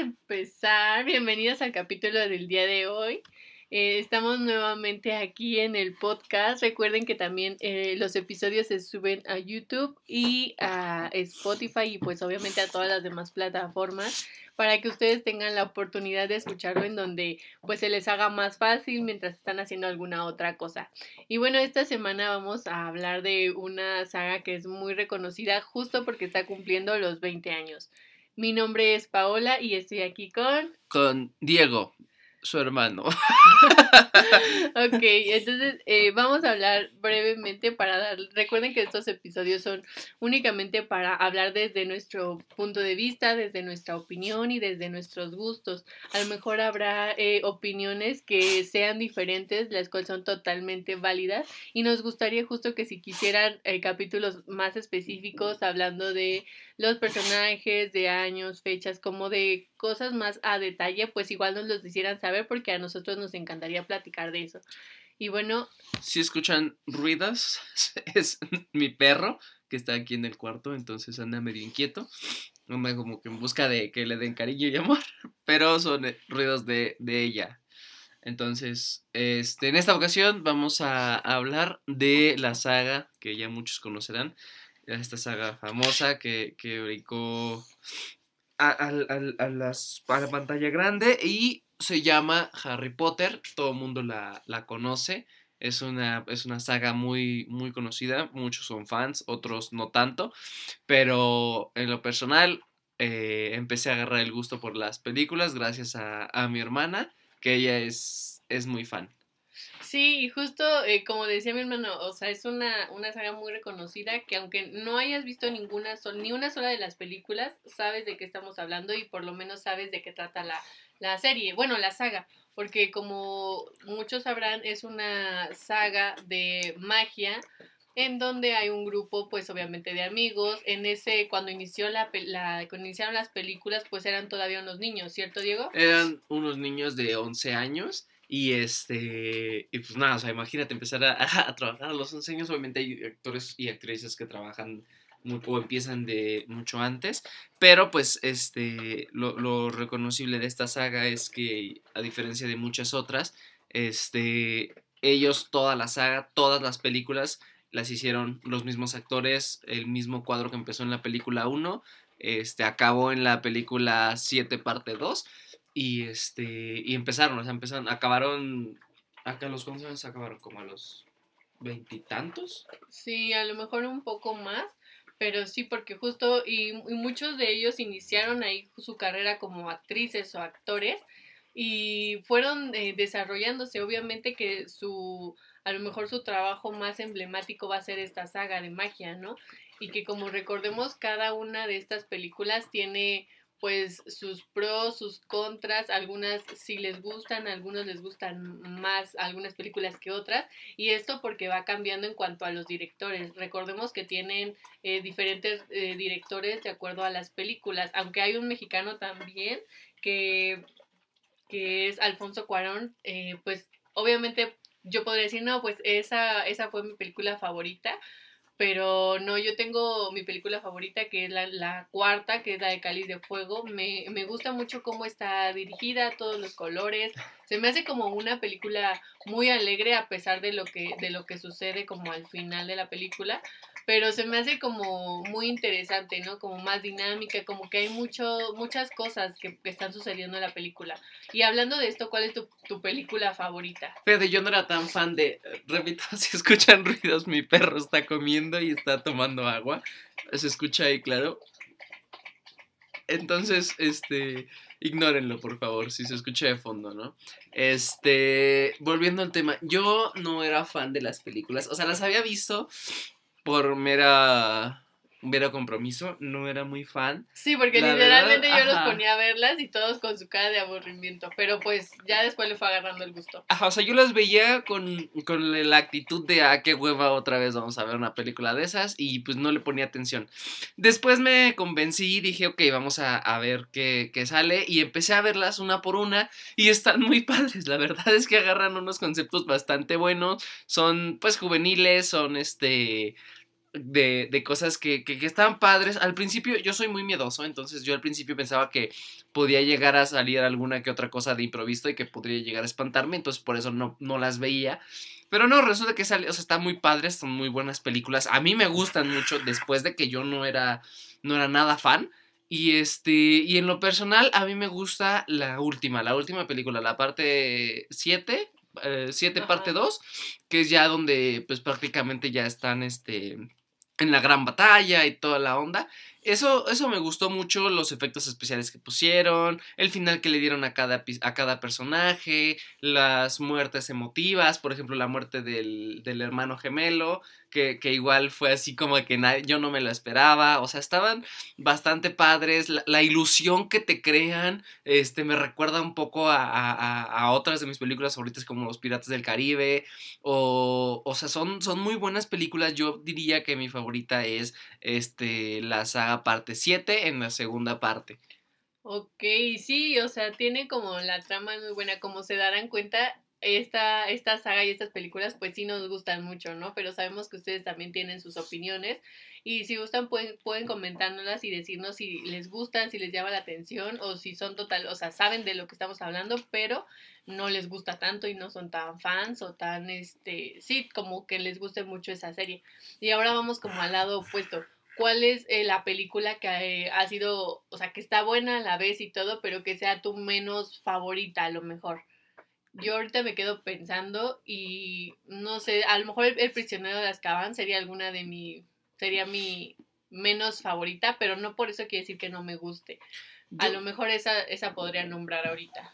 empezar. Bienvenidos al capítulo del día de hoy. Eh, estamos nuevamente aquí en el podcast. Recuerden que también eh, los episodios se suben a YouTube y a Spotify y pues obviamente a todas las demás plataformas para que ustedes tengan la oportunidad de escucharlo en donde pues se les haga más fácil mientras están haciendo alguna otra cosa. Y bueno, esta semana vamos a hablar de una saga que es muy reconocida justo porque está cumpliendo los 20 años. Mi nombre es Paola y estoy aquí con... Con Diego, su hermano. ok, entonces eh, vamos a hablar brevemente para dar, recuerden que estos episodios son únicamente para hablar desde nuestro punto de vista, desde nuestra opinión y desde nuestros gustos. A lo mejor habrá eh, opiniones que sean diferentes, las cuales son totalmente válidas y nos gustaría justo que si quisieran eh, capítulos más específicos hablando de los personajes, de años, fechas, como de cosas más a detalle, pues igual nos los hicieran saber porque a nosotros nos encantaría platicar de eso. Y bueno. Si escuchan ruidos, es mi perro que está aquí en el cuarto, entonces anda medio inquieto. Anda como que en busca de que le den cariño y amor, pero son eh, ruidos de, de ella. Entonces, este, en esta ocasión vamos a hablar de la saga que ya muchos conocerán, esta saga famosa que, que brincó a, a, a, las, a, la pantalla grande y se llama Harry Potter, todo el mundo la, la conoce. Es una, es una, saga muy, muy conocida, muchos son fans, otros no tanto, pero en lo personal eh, empecé a agarrar el gusto por las películas gracias a, a mi hermana, que ella es, es muy fan. Sí, y justo eh, como decía mi hermano, o sea, es una, una saga muy reconocida que aunque no hayas visto ninguna ni una sola de las películas, sabes de qué estamos hablando y por lo menos sabes de qué trata la, la serie, bueno, la saga, porque como muchos sabrán, es una saga de magia en donde hay un grupo, pues obviamente de amigos. En ese, cuando inició la, la cuando iniciaron las películas, pues eran todavía unos niños, ¿cierto, Diego? Eran unos niños de 11 años y este, y pues nada, o sea, imagínate empezar a, trabajar a los 11 años. Obviamente hay actores y actrices que trabajan muy, o empiezan de mucho antes. Pero pues este, lo, lo, reconocible de esta saga es que, a diferencia de muchas otras, este, ellos, toda la saga, todas las películas las hicieron los mismos actores, el mismo cuadro que empezó en la película 1, este, acabó en la película 7 parte 2 y este y empezaron, o sea, empezaron, acabaron acá los cuántos acabaron como a los veintitantos. Sí, a lo mejor un poco más, pero sí porque justo y, y, muchos de ellos iniciaron ahí su carrera como actrices o actores y fueron eh, desarrollándose, obviamente que su a lo mejor su trabajo más emblemático va a ser esta saga de magia, ¿no? Y que como recordemos cada una de estas películas tiene pues sus pros, sus contras, algunas sí les gustan, algunos les gustan más algunas películas que otras, y esto porque va cambiando en cuanto a los directores. Recordemos que tienen eh, diferentes eh, directores de acuerdo a las películas, aunque hay un mexicano también que, que es Alfonso Cuarón, eh, pues obviamente yo podría decir, no, pues esa, esa fue mi película favorita, pero no, yo tengo mi película favorita que es la, cuarta, que es la de Cáliz de Fuego. Me, me, gusta mucho cómo está dirigida, todos los colores. Se me hace como una película muy alegre a pesar de lo que, de lo que sucede como al final de la película. Pero se me hace como muy interesante, ¿no? Como más dinámica, como que hay mucho, muchas cosas que, están sucediendo en la película. Y hablando de esto, ¿cuál es tu, película favorita? Fíjate, yo no era tan fan de, repito, si escuchan ruidos, mi perro está comiendo y está tomando agua. Se escucha ahí, claro. Entonces, este, ignórenlo, por favor, si se escucha de fondo, ¿no? Este, volviendo al tema, yo no era fan de las películas, o sea, las había visto por mera mero compromiso, no era muy fan. Sí, porque la literalmente verdad, yo ajá. los ponía a verlas y todos con su cara de aburrimiento, pero pues ya después le fue agarrando el gusto. Ajá, o sea, yo las veía con, con la actitud de, ah, qué hueva, otra vez vamos a ver una película de esas, y pues no le ponía atención. Después me convencí y dije, ok, vamos a, a ver qué, qué sale, y empecé a verlas una por una, y están muy padres, la verdad es que agarran unos conceptos bastante buenos, son pues juveniles, son este de, de cosas que, que, que, estaban padres. Al principio yo soy muy miedoso, entonces yo al principio pensaba que podía llegar a salir alguna que otra cosa de improviso y que podría llegar a espantarme, entonces por eso no, no las veía. Pero no, resulta que sale, o sea, están muy padres, son muy buenas películas. A mí me gustan mucho después de que yo no era, no era nada fan. Y este, y en lo personal, a mí me gusta la última, la última película, la parte 7, 7 eh, parte 2, que es ya donde pues prácticamente ya están este en la gran batalla y toda la onda. Eso, eso me gustó mucho, los efectos especiales que pusieron, el final que le dieron a cada, a cada personaje, las muertes emotivas, por ejemplo, la muerte del, del hermano gemelo, que, que, igual fue así como que yo no me lo esperaba, o sea, estaban bastante padres, la, ilusión que te crean, este, me recuerda un poco a, a, a, otras de mis películas favoritas como Los Piratas del Caribe, o, o sea, son, son muy buenas películas, yo diría que mi favorita es, este, la parte 7 en la segunda parte. Ok, sí, o sea, tiene como la trama muy buena, como se darán cuenta, esta, esta saga y estas películas pues sí nos gustan mucho, ¿no? Pero sabemos que ustedes también tienen sus opiniones y si gustan pueden, pueden comentárnoslas y decirnos si les gustan, si les llama la atención o si son total, o sea, saben de lo que estamos hablando, pero no les gusta tanto y no son tan fans o tan, este, sí, como que les guste mucho esa serie. Y ahora vamos como al lado opuesto. ¿Cuál es eh, la película que eh, ha sido, o sea, que está buena a la vez y todo, pero que sea tu menos favorita a lo mejor? yo ahorita me quedo pensando y no sé, a lo mejor el, prisionero de Azkaban sería alguna de mi, sería mi menos favorita, pero no por eso quiere decir que no me guste. a lo mejor esa, esa podría nombrar ahorita.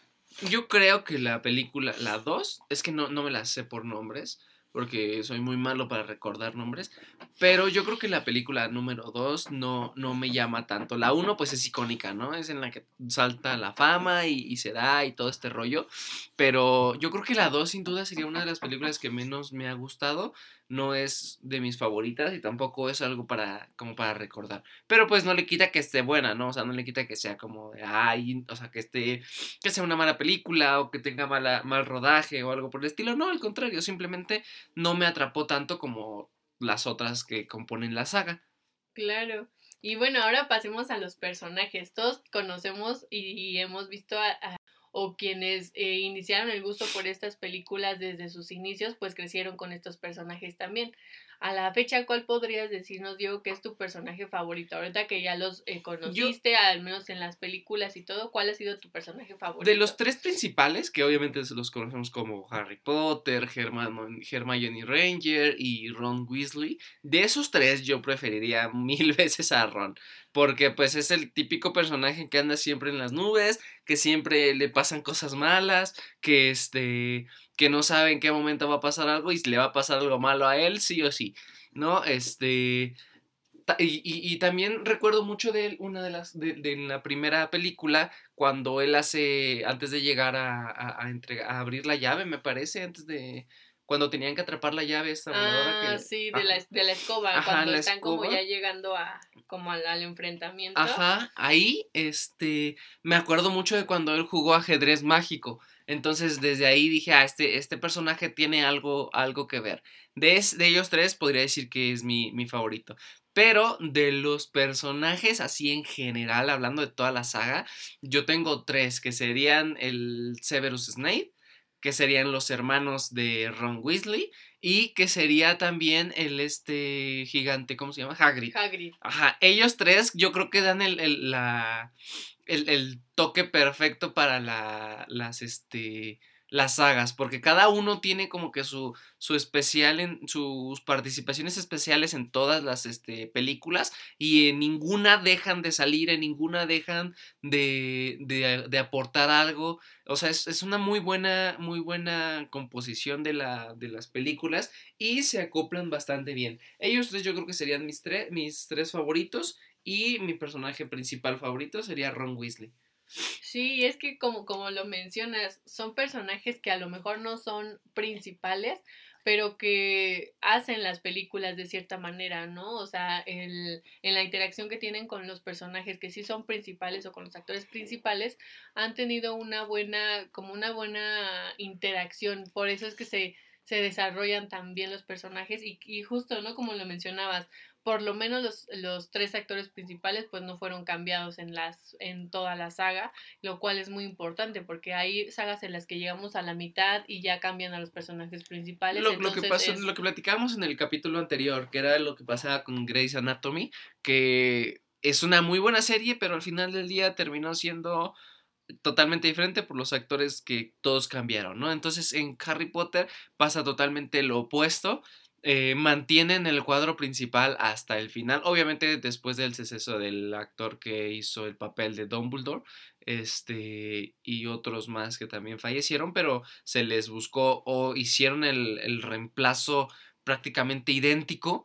Yo creo que la película, la 2, es que no, no me la sé por nombres, porque soy muy malo para recordar nombres, pero yo creo que la película número 2 no, no me llama tanto. La 1 pues es icónica, ¿no? Es en la que salta la fama y, y se da y todo este rollo, pero yo creo que la 2 sin duda sería una de las películas que menos me ha gustado no es de mis favoritas y tampoco es algo para como para recordar. Pero pues no le quita que esté buena, ¿no? O sea, no le quita que sea como de ay, o sea, que esté que sea una mala película o que tenga mala mal rodaje o algo por el estilo. No, al contrario, simplemente no me atrapó tanto como las otras que componen la saga. Claro. Y bueno, ahora pasemos a los personajes. Todos conocemos y hemos visto a o quienes eh, iniciaron el gusto por estas películas desde sus inicios, pues crecieron con estos personajes también. A la fecha, ¿cuál podrías decirnos, Diego, que es tu personaje favorito? Ahorita que ya los eh, conociste, al menos en las películas y todo, ¿cuál ha sido tu personaje favorito? De los tres principales, que obviamente los conocemos como Harry Potter, Hermione Ranger y Ron Weasley, de esos tres yo preferiría mil veces a Ron porque pues es el típico personaje que anda siempre en las nubes, que siempre le pasan cosas malas, que este que no sabe en qué momento va a pasar algo y le va a pasar algo malo a él sí o sí, ¿no? Este y, y, también recuerdo mucho de él, una de las, de, de, la primera película, cuando él hace, antes de llegar a, a, a, a abrir la llave, me parece, antes de, cuando tenían que atrapar la llave esta ah, que... sí, de la, de la escoba, cuando están como ya llegando a, como al, al, enfrentamiento. Ajá, ahí, este, me acuerdo mucho de cuando él jugó ajedrez mágico, entonces desde ahí dije, ah, este, este personaje tiene algo, algo que ver. De, de ellos tres podría decir que es mi, mi favorito. Pero de los personajes así en general, hablando de toda la saga, yo tengo tres, que serían el Severus Snape, que serían los hermanos de Ron Weasley y que sería también el este gigante, ¿cómo se llama? Hagrid. Hagrid. Ajá, ellos tres yo creo que dan el, el la, el, el toque perfecto para la, las, este, las sagas, porque cada uno tiene como que su, su especial en sus participaciones especiales en todas las este, películas y en ninguna dejan de salir, en ninguna dejan de, de, aportar algo. O sea, es, es, una muy buena, muy buena composición de, la, de las películas y se acoplan bastante bien. Ellos tres yo creo que serían mis, mis tres favoritos y mi personaje principal favorito sería Ron Weasley. Sí, es que como, como lo mencionas, son personajes que a lo mejor no son principales, pero que hacen las películas de cierta manera, ¿no? O sea, el, en la interacción que tienen con los personajes que sí son principales o con los actores principales, han tenido una buena, como una buena interacción. Por eso es que se, se desarrollan también los personajes y, y justo, ¿no? Como lo mencionabas, por lo menos los, los, tres actores principales pues no fueron cambiados en las en toda la saga, lo cual es muy importante porque hay sagas en las que llegamos a la mitad y ya cambian a los personajes principales. Lo, lo que pasó, lo que platicábamos en el capítulo anterior, que era lo que pasaba con Grey's Anatomy, que es una muy buena serie, pero al final del día terminó siendo totalmente diferente por los actores que todos cambiaron, ¿no? Entonces en Harry Potter pasa totalmente lo opuesto eh, mantienen el cuadro principal hasta el final. Obviamente, después del deceso del actor que hizo el papel de Dumbledore, este, y otros más que también fallecieron, pero se les buscó o hicieron el, el reemplazo prácticamente idéntico.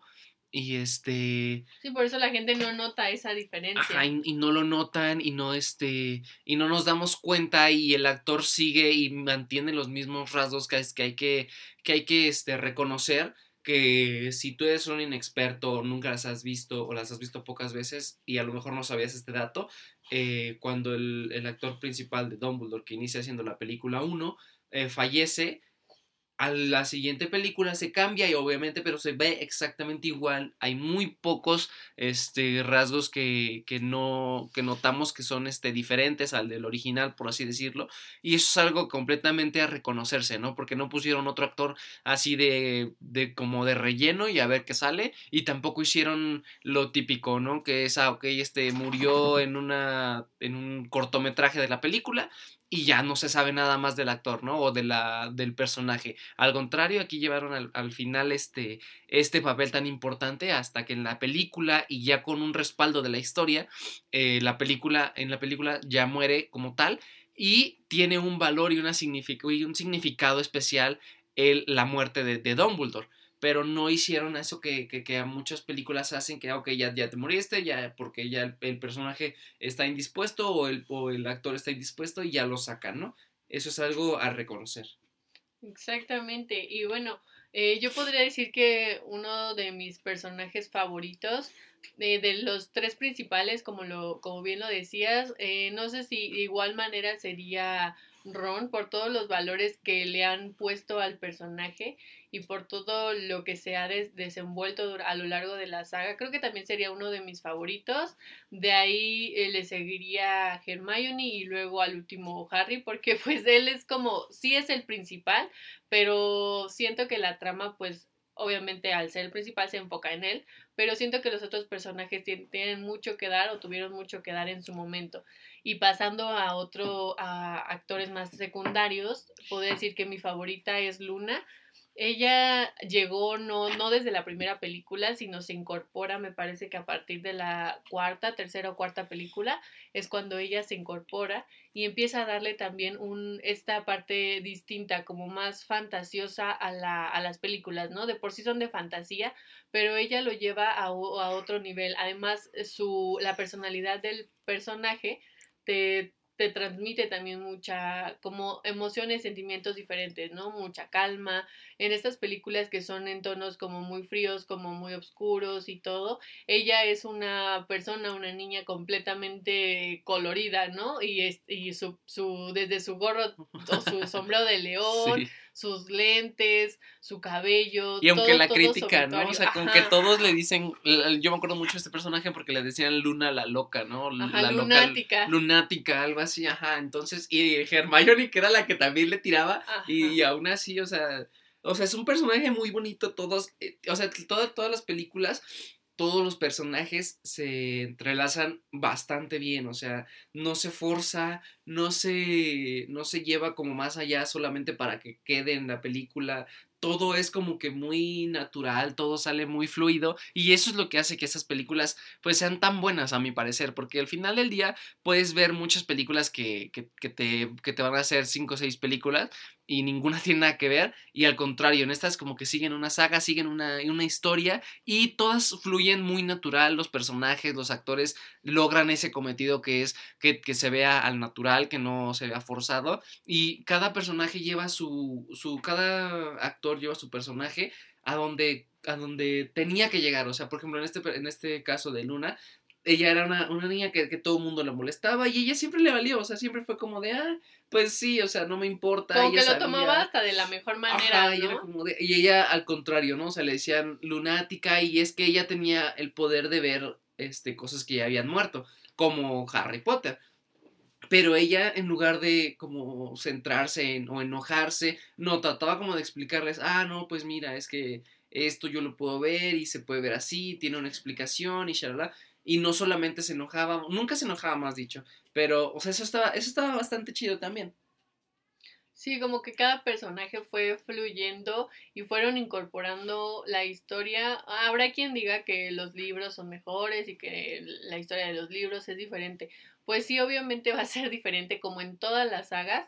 Y este. Sí, por eso la gente no nota esa diferencia. y, y, no lo notan y no este. Y no nos damos cuenta. Y el actor sigue y mantiene los mismos rasgos que, que hay que. que hay que este, reconocer que si tú eres un inexperto, nunca las has visto o las has visto pocas veces y a lo mejor no sabías este dato, eh, cuando el, el, actor principal de Dumbledore, que inicia haciendo la película 1, eh, fallece, a la siguiente película se cambia y obviamente, pero se ve exactamente igual. Hay muy pocos este, rasgos que, que, no, que notamos que son este, diferentes al del original, por así decirlo. Y eso es algo completamente a reconocerse, ¿no? Porque no pusieron otro actor así de, de como de relleno y a ver qué sale. Y tampoco hicieron lo típico, ¿no? Que es, ah, ok, este murió en, una, en un cortometraje de la película y ya no se sabe nada más del actor, ¿no? O de la, del personaje. Al contrario, aquí llevaron al, al, final este, este papel tan importante hasta que en la película y ya con un respaldo de la historia, eh, la película, en la película ya muere como tal y tiene un valor y, una y un significado especial el, la muerte de, de Dumbledore pero no hicieron eso que, que, que, muchas películas hacen, que, ya, ya te moriste, ya, porque ya el, personaje está indispuesto o el, o el, actor está indispuesto y ya lo sacan, ¿no? Eso es algo a reconocer. Exactamente, y bueno, eh, yo podría decir que uno de mis personajes favoritos, de, de los tres principales, como, lo, como bien lo decías, eh, no sé si de igual manera sería Ron por todos los valores que le han puesto al personaje y por todo lo que se ha des desenvuelto a lo largo de la saga. Creo que también sería uno de mis favoritos. De ahí eh, le seguiría Hermione y luego al último Harry, porque pues él es como, sí es el principal, pero siento que la trama pues obviamente al ser el principal se enfoca en él, pero siento que los otros personajes tienen mucho que dar o tuvieron mucho que dar en su momento. Y pasando a otro, a actores más secundarios, puedo decir que mi favorita es Luna. Ella llegó no, no desde la primera película, sino se incorpora, me parece que a partir de la cuarta, tercera o cuarta película, es cuando ella se incorpora y empieza a darle también un, esta parte distinta, como más fantasiosa a, la, a las películas, ¿no? De por sí son de fantasía, pero ella lo lleva a, a otro nivel. Además, su, la personalidad del personaje te, te transmite también mucha, como emociones, sentimientos diferentes, ¿no? Mucha calma. En estas películas que son en tonos como muy fríos, como muy oscuros y todo, ella es una persona, una niña completamente colorida, ¿no? Y, es, y su, su, desde su gorro o su sombrero de león. Sí sus lentes, su cabello. Y aunque la crítica, ¿no? O sea, con que todos le dicen, yo me acuerdo mucho de este personaje porque le decían Luna la loca, ¿no? Ajá, la lunática. Loca, lunática, algo así, ajá. Entonces, y Hermione, que era la que también le tiraba, y, y, aún así, o sea, o sea, es un personaje muy bonito, todos, eh, o sea, todas las películas todos los personajes se entrelazan bastante bien, o sea, no se forza, no se, no se lleva como más allá solamente para que quede en la película, todo es como que muy natural, todo sale muy fluido y eso es lo que hace que esas películas pues sean tan buenas a mi parecer, porque al final del día puedes ver muchas películas que, que, te, que te van a hacer 5 o 6 películas y ninguna tiene nada que ver. Y al contrario, en estas como que siguen una saga, siguen una, una historia y todas fluyen muy natural. Los personajes, los actores logran ese cometido que es que, que se vea al natural, que no se vea forzado. Y cada personaje lleva su, su cada actor lleva su personaje a donde, a donde tenía que llegar. O sea, por ejemplo, en este, en este caso de Luna, ella era una, una niña que, que, todo el mundo la molestaba y ella siempre le valió, o sea, siempre fue como de, ah, pues sí, o sea, no me importa. Como que lo tomaba hasta de la mejor manera, Ajá, y, era como de, y ella al contrario, ¿no? O sea, le decían lunática y es que ella tenía el poder de ver este, cosas que ya habían muerto, como Harry Potter. Pero ella, en lugar de como centrarse en, o enojarse, no, trataba como de explicarles, ah, no, pues mira, es que esto yo lo puedo ver y se puede ver así, tiene una explicación y shalala. Y no solamente se enojaba, nunca se enojaba más dicho, pero, o sea, eso estaba, eso estaba bastante chido también. Sí, como que cada personaje fue fluyendo y fueron incorporando la historia. Habrá quien diga que los libros son mejores y que la historia de los libros es diferente. Pues sí, obviamente va a ser diferente como en todas las sagas,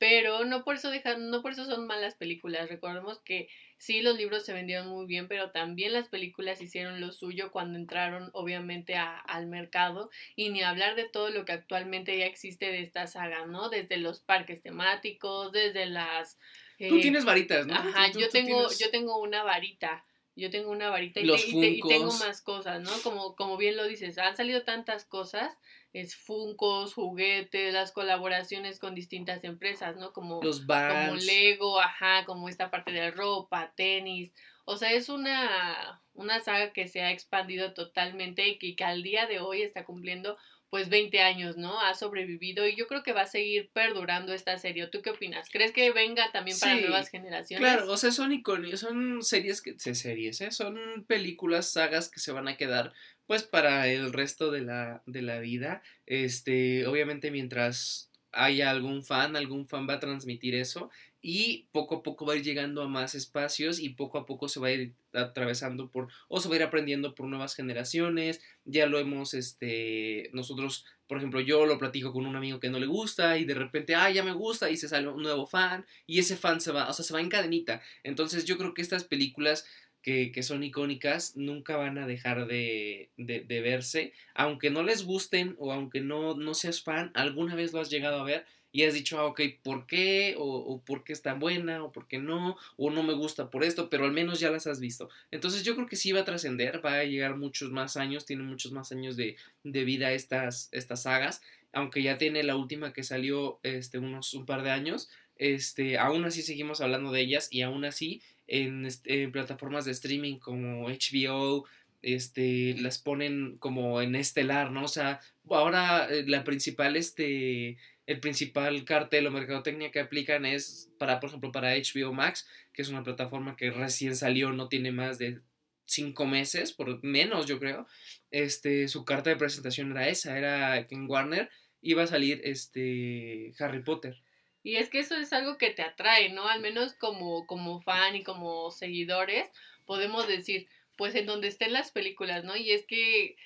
pero no por eso dejan, no por eso son malas películas. Recordemos que sí los libros se vendieron muy bien, pero también las películas hicieron lo suyo cuando entraron obviamente a, al mercado y ni hablar de todo lo que actualmente ya existe de esta saga, ¿no? Desde los parques temáticos, desde las Tú eh, tienes varitas, ¿no? Ajá, Tú- yo tú tengo tienes- yo tengo una varita. Yo tengo una varita y, te- y te- y tengo más cosas, ¿no? Como, como bien lo dices, han salido tantas cosas, es Funcos, juguetes, las colaboraciones con distintas empresas, ¿no? Como, Los como. Lego, ajá, como esta parte de ropa, tenis. O sea, es una, una saga que se ha expandido totalmente y que, que al día de hoy está cumpliendo pues 20 años, ¿no? Ha sobrevivido y yo creo que va a seguir perdurando esta serie. ¿Tú qué opinas? ¿Crees que venga también para Sí, nuevas generaciones? Claro, o sea, son icónicos, son series que, se- series, ¿eh? Son películas, sagas que se van a quedar, pues, para el resto de la, de la vida. Este, obviamente, mientras haya algún fan, algún fan va a transmitir eso y poco a poco va a ir llegando a más espacios y poco a poco se va a ir atravesando por, o se va a ir aprendiendo por nuevas generaciones. Ya lo hemos, este, nosotros, por ejemplo, yo lo platico con un amigo que no le gusta y de repente, ah, ya me gusta y se sale un nuevo fan y ese fan se va, o sea, se va en cadenita. Entonces yo creo que estas películas que, son icónicas nunca van a dejar de, de, verse, aunque no les gusten o aunque no, no seas fan, alguna vez lo has llegado a ver y has dicho, ah, ok, ¿por qué? O, o por qué es tan buena, o por qué no, o no me gusta por esto, pero al menos ya las has visto. Entonces yo creo que sí va a trascender, va a llegar muchos más años, tiene muchos más años de, de vida estas, estas sagas, aunque ya tiene la última que salió este, unos un par de años, este, aún así seguimos hablando de ellas y aún así en, en plataformas de streaming como HBO, este, las ponen como en estelar, ¿no? O sea, ahora eh, la principal, este, el principal cartel o mercadotecnia que aplican es para, por ejemplo, para HBO Max, que es una plataforma que recién salió, no tiene más de cinco meses, por menos yo creo. Este, su carta de presentación era esa, era que en Warner iba a salir este Harry Potter. Y es que eso es algo que te atrae, ¿no? Al menos como, como fan y como seguidores, podemos decir, pues en donde estén las películas, ¿no? Y es que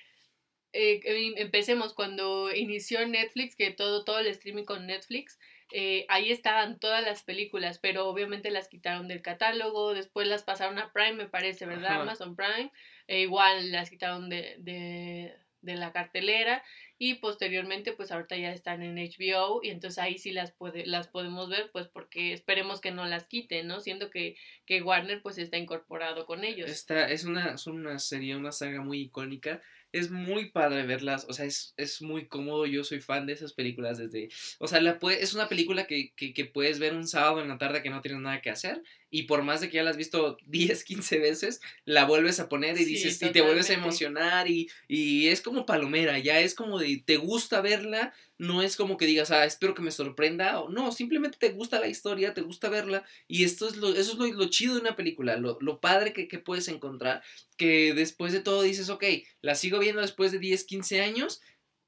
eh, em- empecemos cuando inició Netflix, que todo, todo el streaming con Netflix, eh, ahí estaban todas las películas, pero obviamente las quitaron del catálogo, después las pasaron a Prime, me parece, ¿verdad? Ajá. Amazon Prime, e igual las quitaron de, de, de la cartelera y posteriormente pues ahorita ya están en HBO y entonces ahí sí las puede, las podemos ver pues porque esperemos que no las quiten, ¿no? Siendo que, que Warner pues está incorporado con ellos. Esta es una, son una serie, una saga muy icónica. Es muy padre verlas, o sea, es, es muy cómodo. Yo soy fan de esas películas desde. O sea, la pue- es una película que, que, que puedes ver un sábado en la tarde que no tienes nada que hacer. Y por más de que ya la has visto 10, 15 veces, la vuelves a poner y Sí, dices, y te vuelves a emocionar. Y, y es como palomera, ya es como de, te gusta verla. No es como que digas, ah, espero que me sorprenda. O no, simplemente te gusta la historia, te gusta verla. Y esto es lo, eso es lo, lo chido de una película, lo, lo padre que, que puedes encontrar que después de todo dices, ok, la sigo viendo después de 10, 15 años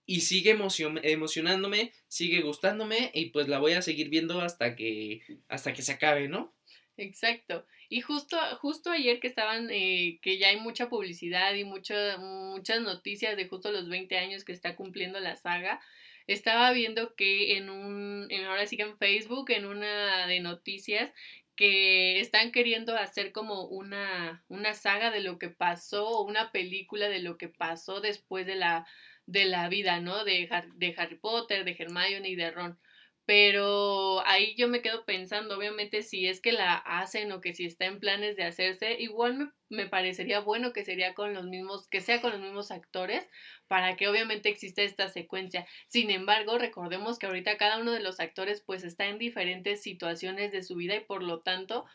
y sigue emocion- emocionándome, sigue gustándome y pues la voy a seguir viendo hasta que, hasta que se acabe, ¿no? Exacto. Y justo, justo ayer que estaban, eh, que ya hay mucha publicidad y mucha- muchas noticias de justo los 20 años que está cumpliendo la saga, estaba viendo que en un, en, ahora sí que en Facebook, en una de noticias, que están queriendo hacer como una, una saga de lo que pasó, o una película de lo que pasó después de la, de la vida, ¿no? De, de Harry Potter, de Hermione y de Ron. Pero ahí yo me quedo pensando, obviamente, si es que la hacen o que si está en planes de hacerse, igual me, me, parecería bueno que sería con los mismos, que sea con los mismos actores, para que obviamente exista esta secuencia. Sin embargo, recordemos que ahorita cada uno de los actores pues está en diferentes situaciones de su vida y por lo tanto,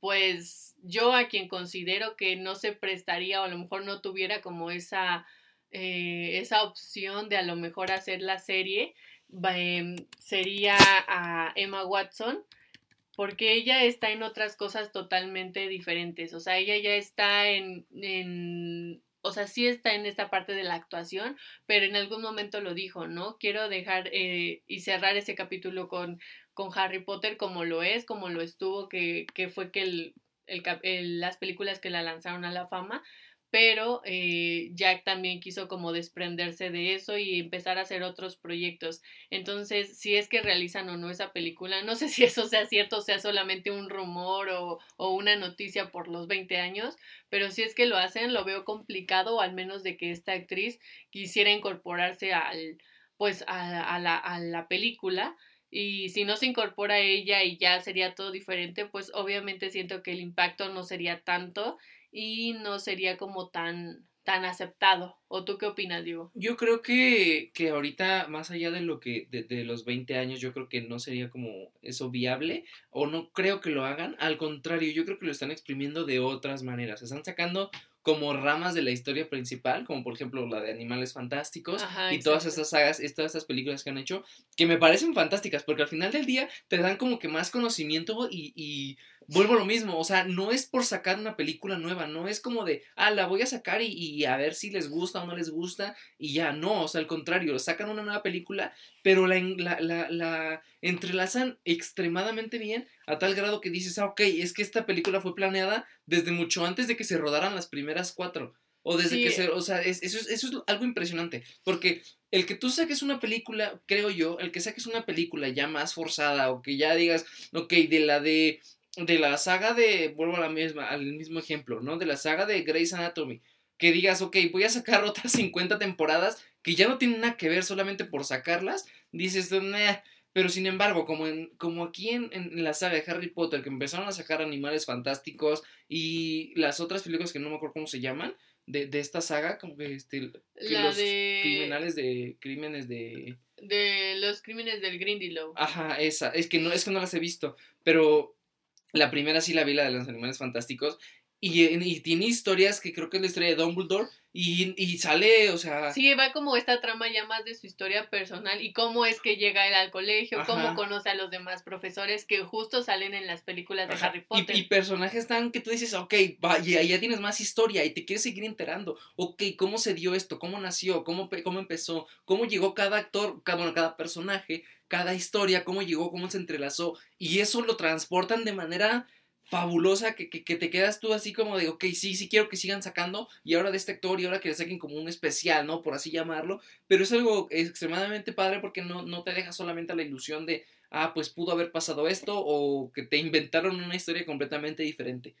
pues yo a quien considero que no se prestaría o a lo mejor no tuviera como esa, eh, esa opción de a lo mejor hacer la serie, Em, sería a Emma Watson, porque ella está en otras cosas totalmente diferentes. O sea, ella ya está en, en, o sea, sí está en esta parte de la actuación, pero en algún momento lo dijo, ¿no? Quiero dejar eh, y cerrar ese capítulo con, con Harry Potter como lo es, como lo estuvo, que, que fue que el, el, las películas que la lanzaron a la fama, pero eh, Jack también quiso como desprenderse de eso y empezar a hacer otros proyectos. Entonces, si es que realizan o no esa película, no sé si eso sea cierto, o sea solamente un rumor o, una noticia por los 20 años, pero si es que lo hacen, lo veo complicado, al menos de que esta actriz quisiera incorporarse al, pues, a, a, la, a la película. Y si no se incorpora ella y ya sería todo diferente, pues obviamente siento que el impacto no sería tanto y no sería como tan tan aceptado. ¿O tú qué opinas, Diego? Yo creo que, que ahorita, más allá de lo que, de, de, los 20 años, yo creo que no sería como eso viable, o no creo que lo hagan. Al contrario, yo creo que lo están exprimiendo de otras maneras. Están sacando como ramas de la historia principal, como por ejemplo la de Animales Fantásticos y todas esas sagas, todas estas películas que han hecho, que me parecen fantásticas, porque al final del día te dan como que más conocimiento y, y vuelvo a lo mismo, o sea, no es por sacar una película nueva, no es como de, ah, la voy a sacar y, y, a ver si les gusta o no les gusta y ya, no, o sea, al contrario, sacan una nueva película, pero la, la, la, la entrelazan extremadamente bien a tal grado que dices, ah, ok, es que esta película fue planeada desde mucho antes de que se rodaran las primeras cuatro. O desde que se, o sea, eso, es, eso es algo impresionante, porque el que tú saques una película, creo yo, el que saques una película ya más forzada o que ya digas, ok, de la de de la saga de, vuelvo a la misma, al mismo ejemplo, ¿no? De la saga de Grey's Anatomy, que digas, ok, voy a sacar otras 50 temporadas que ya no tienen nada que ver solamente por sacarlas, dices, nah. pero sin embargo, como, en, como aquí en, en, la saga de Harry Potter, que empezaron a sacar animales fantásticos y las otras películas que no me acuerdo cómo se llaman, de, de esta saga, como que, este, que los de... criminales de, crímenes de... De los crímenes del Grindylow. Ajá, esa, es que no, es que no las he visto, pero la primera sí la vi, la de los animales fantásticos. Y, y, tiene historias que creo que es la historia de Dumbledore y, y, sale, o sea... Sí, va como esta trama ya más de su historia personal y cómo es que llega él al colegio, Ajá. cómo conoce a los demás profesores que justo salen en las películas de Ajá. Harry Potter. Y, y, personajes tan que tú dices, ok, va, ya, ya, tienes más historia y te quieres seguir enterando. Ok, ¿cómo se dio esto? ¿Cómo nació? ¿Cómo, cómo empezó? ¿Cómo llegó cada actor, cada, bueno, cada personaje? Cada historia, cómo llegó, cómo se entrelazó. Y eso lo transportan de manera fabulosa que, que, te quedas tú así como de, ok, sí, sí quiero que sigan sacando y ahora de este actor y ahora que le saquen como un especial, ¿no? Por así llamarlo, pero es algo extremadamente padre porque no, no te deja solamente la ilusión de, ah, pues pudo haber pasado esto o que te inventaron una historia completamente diferente.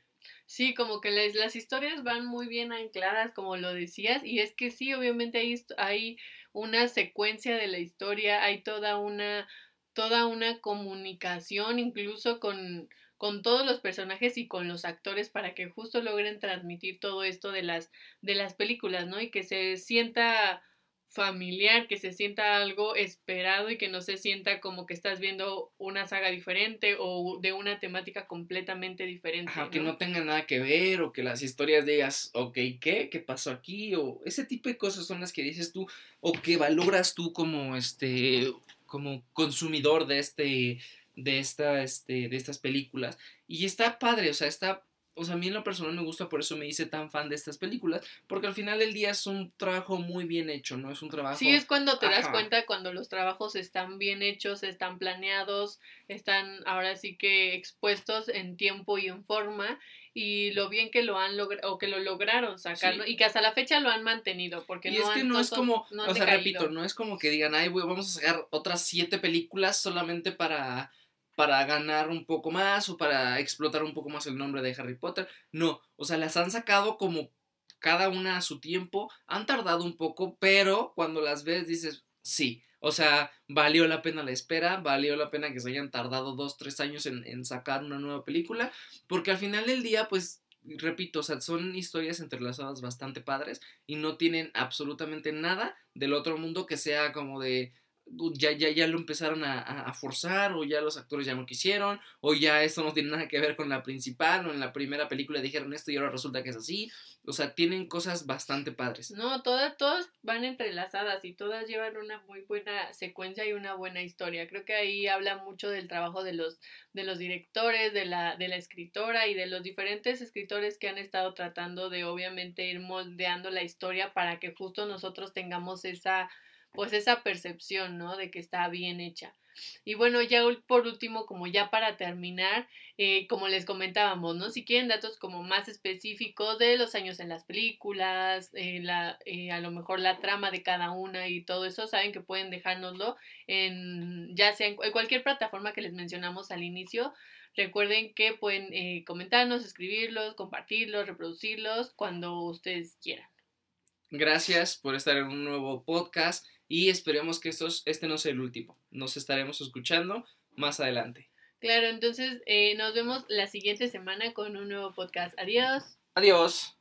Sí, como que las historias van muy bien ancladas, como lo decías, y es que sí, obviamente hay, hay una secuencia de la historia, hay toda una, toda una comunicación incluso con con todos los personajes y con los actores para que justo logren transmitir todo esto de las de las películas, ¿no? Y que se sienta familiar, que se sienta algo esperado y que no se sienta como que estás viendo una saga diferente o de una temática completamente diferente. Ajá, ¿no? que no tenga nada que ver o que las historias digas, ok, ¿qué? ¿Qué pasó aquí? O ese tipo de cosas son las que dices tú o que valoras tú como este como consumidor de este de, esta, este, de estas películas. Y está padre, o sea, está... O sea, a mí en lo personal me gusta, por eso me hice tan fan de estas películas, porque al final del día es un trabajo muy bien hecho, ¿no? Es un trabajo... Sí, es cuando te Ajá. das cuenta cuando los trabajos están bien hechos, están planeados, están ahora sí que expuestos en tiempo y en forma, y lo bien que lo han logrado o que lo lograron sacar sí. y que hasta la fecha lo han mantenido porque y no es que han, no, no es como no o sea repito no es como que digan ay wey, vamos a sacar otras siete películas solamente para para ganar un poco más o para explotar un poco más el nombre de Harry Potter. No, o sea, las han sacado como cada una a su tiempo, han tardado un poco, pero cuando las ves dices, sí. O sea, valió la pena la espera, valió la pena que se hayan tardado dos, tres años en, en sacar una nueva película, porque al final del día, pues, repito, o sea, son historias entrelazadas bastante padres y no tienen absolutamente nada del otro mundo que sea como de, ya, ya, ya lo empezaron a, a, forzar, o ya los actores ya no quisieron, o ya esto no tiene nada que ver con la principal, o en la primera película dijeron esto y ahora resulta que es así. O sea, tienen cosas bastante padres. No, todas, todas van entrelazadas y todas llevan una muy buena secuencia y una buena historia. Creo que ahí habla mucho del trabajo de los, de los directores, de la, de la escritora y de los diferentes escritores que han estado tratando de obviamente ir moldeando la historia para que justo nosotros tengamos esa pues esa percepción, ¿no? De que está bien hecha. Y bueno, ya por último, como ya para terminar, eh, como les comentábamos, ¿no? Si quieren datos como más específicos de los años en las películas, eh, la, eh, a lo mejor la trama de cada una y todo eso, saben que pueden dejárnoslo en, ya sea en cualquier plataforma que les mencionamos al inicio. Recuerden que pueden comentarnos, escribirlos, compartirlos, reproducirlos cuando ustedes quieran. Gracias por estar en un nuevo podcast y esperemos que estos, este no sea el último. Nos estaremos escuchando más adelante. Claro, entonces eh, nos vemos la siguiente semana con un nuevo podcast. Adiós. Adiós.